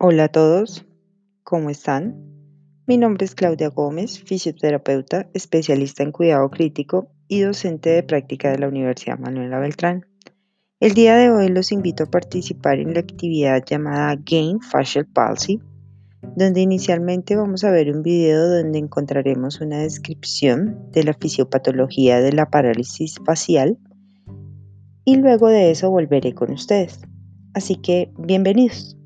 Hola a todos, ¿cómo están? Mi nombre es Claudia Gómez, fisioterapeuta, especialista en cuidado crítico y docente de práctica de la Universidad Manuela Beltrán. El día de hoy los invito a participar en la actividad llamada Gain Facial Palsy, donde inicialmente vamos a ver un video donde encontraremos una descripción de la fisiopatología de la parálisis facial y luego de eso volveré con ustedes. Así que bienvenidos.